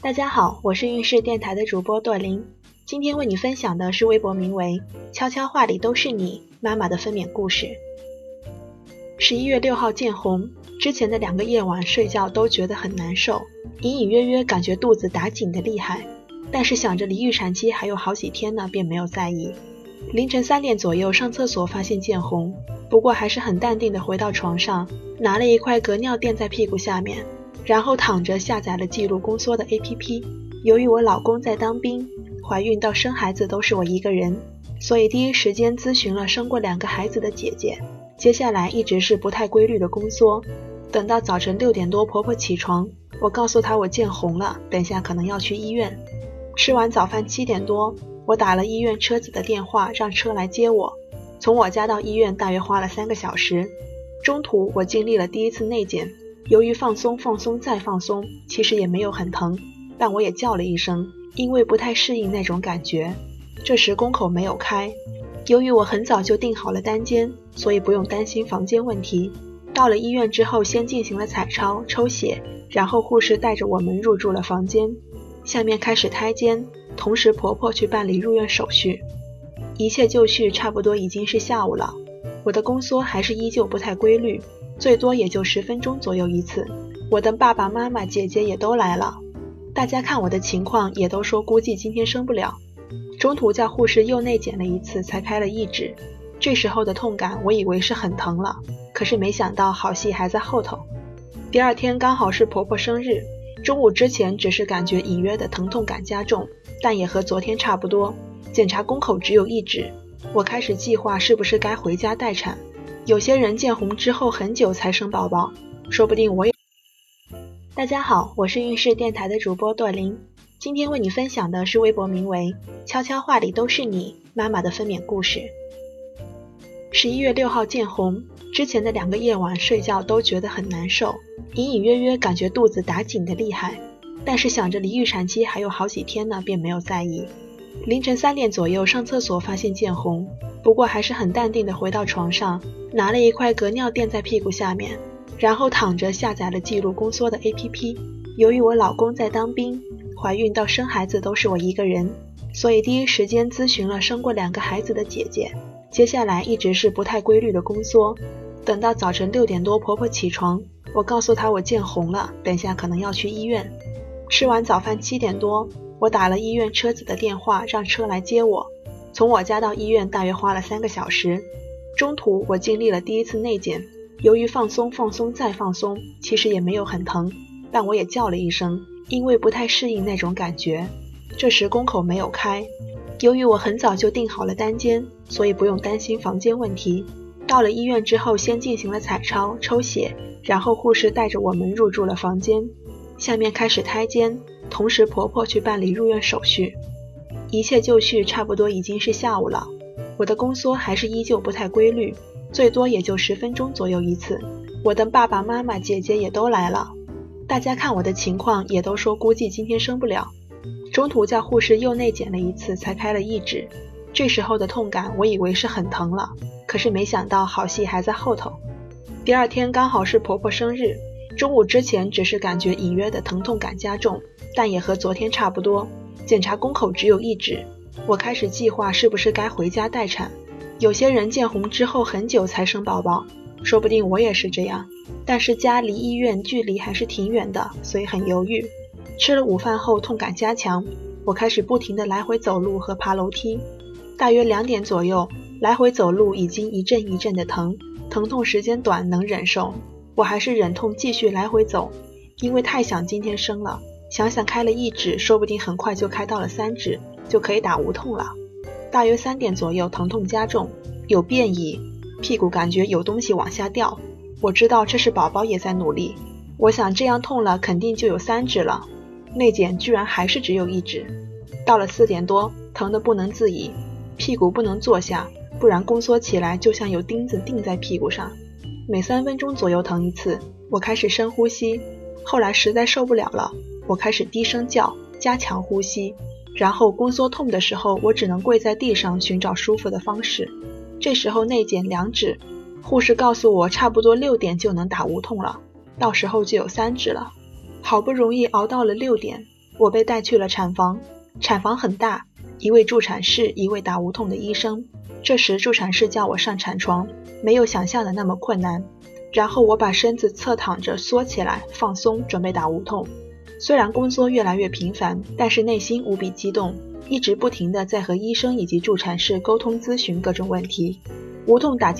大家好，我是运势电台的主播朵琳，今天为你分享的是微博名为“悄悄话里都是你妈妈”的分娩故事。十一月六号见红，之前的两个夜晚睡觉都觉得很难受，隐隐约约感觉肚子打紧的厉害，但是想着离预产期还有好几天呢，便没有在意。凌晨三点左右上厕所发现见红，不过还是很淡定的回到床上，拿了一块隔尿垫在屁股下面。然后躺着下载了记录宫缩的 APP。由于我老公在当兵，怀孕到生孩子都是我一个人，所以第一时间咨询了生过两个孩子的姐姐。接下来一直是不太规律的宫缩。等到早晨六点多，婆婆起床，我告诉她我见红了，等下可能要去医院。吃完早饭七点多，我打了医院车子的电话，让车来接我。从我家到医院大约花了三个小时。中途我经历了第一次内检。由于放松、放松再放松，其实也没有很疼，但我也叫了一声，因为不太适应那种感觉。这时宫口没有开，由于我很早就订好了单间，所以不用担心房间问题。到了医院之后，先进行了彩超、抽血，然后护士带着我们入住了房间。下面开始胎监，同时婆婆去办理入院手续，一切就绪，差不多已经是下午了。我的宫缩还是依旧不太规律。最多也就十分钟左右一次，我的爸爸妈妈、姐姐也都来了，大家看我的情况也都说估计今天生不了。中途叫护士又内检了一次，才开了一指。这时候的痛感，我以为是很疼了，可是没想到好戏还在后头。第二天刚好是婆婆生日，中午之前只是感觉隐约的疼痛感加重，但也和昨天差不多。检查宫口只有一指，我开始计划是不是该回家待产。有些人见红之后很久才生宝宝，说不定我也。大家好，我是运势电台的主播朵琳，今天为你分享的是微博名为“悄悄话里都是你妈妈”的分娩故事。十一月六号见红，之前的两个夜晚睡觉都觉得很难受，隐隐约约感觉肚子打紧的厉害，但是想着离预产期还有好几天呢，便没有在意。凌晨三点左右上厕所发现见红。不过还是很淡定的回到床上，拿了一块隔尿垫在屁股下面，然后躺着下载了记录宫缩的 APP。由于我老公在当兵，怀孕到生孩子都是我一个人，所以第一时间咨询了生过两个孩子的姐姐。接下来一直是不太规律的宫缩。等到早晨六点多，婆婆起床，我告诉她我见红了，等下可能要去医院。吃完早饭七点多，我打了医院车子的电话，让车来接我。从我家到医院大约花了三个小时，中途我经历了第一次内检。由于放松、放松再放松，其实也没有很疼，但我也叫了一声，因为不太适应那种感觉。这时宫口没有开，由于我很早就订好了单间，所以不用担心房间问题。到了医院之后，先进行了彩超、抽血，然后护士带着我们入住了房间。下面开始胎监，同时婆婆去办理入院手续。一切就绪，差不多已经是下午了。我的宫缩还是依旧不太规律，最多也就十分钟左右一次。我的爸爸妈妈、姐姐也都来了，大家看我的情况也都说估计今天生不了。中途叫护士又内检了一次，才开了一指。这时候的痛感，我以为是很疼了，可是没想到好戏还在后头。第二天刚好是婆婆生日，中午之前只是感觉隐约的疼痛感加重，但也和昨天差不多。检查宫口只有一指，我开始计划是不是该回家待产。有些人见红之后很久才生宝宝，说不定我也是这样。但是家离医院距离还是挺远的，所以很犹豫。吃了午饭后痛感加强，我开始不停地来回走路和爬楼梯。大约两点左右，来回走路已经一阵一阵的疼，疼痛时间短能忍受，我还是忍痛继续来回走，因为太想今天生了。想想开了一指，说不定很快就开到了三指，就可以打无痛了。大约三点左右，疼痛加重，有变异，屁股感觉有东西往下掉。我知道这是宝宝也在努力。我想这样痛了，肯定就有三指了。内检居然还是只有一指。到了四点多，疼得不能自已，屁股不能坐下，不然宫缩起来就像有钉子钉在屁股上。每三分钟左右疼一次。我开始深呼吸，后来实在受不了了。我开始低声叫，加强呼吸，然后宫缩痛的时候，我只能跪在地上寻找舒服的方式。这时候内检两指，护士告诉我差不多六点就能打无痛了，到时候就有三指了。好不容易熬到了六点，我被带去了产房。产房很大，一位助产士，一位打无痛的医生。这时助产士叫我上产床，没有想象的那么困难。然后我把身子侧躺着缩起来，放松，准备打无痛。虽然工作越来越频繁，但是内心无比激动，一直不停的在和医生以及助产士沟通咨询各种问题。无痛打进。